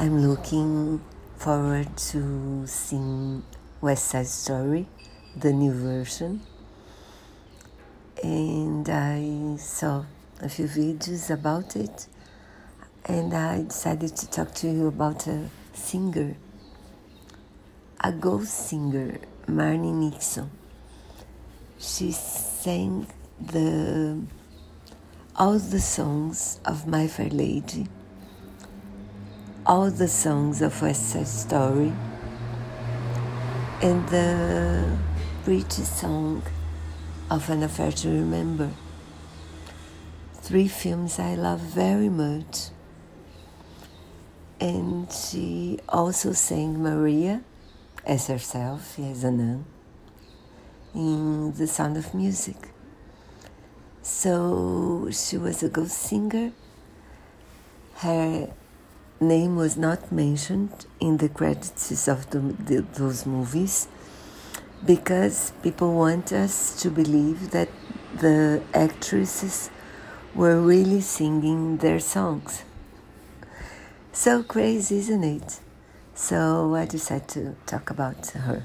I'm looking forward to seeing West Side Story, the new version. And I saw a few videos about it, and I decided to talk to you about a singer, a ghost singer, Marni Nixon. She sang the all the songs of My Fair Lady, all the songs of West Side Story, and the British song of An Affair to Remember. Three films I love very much. And she also sang Maria as herself, as a nun, in The Sound of Music. So she was a ghost singer. Her name was not mentioned in the credits of the, the, those movies because people want us to believe that the actresses were really singing their songs. So crazy, isn't it? So I decided to talk about her.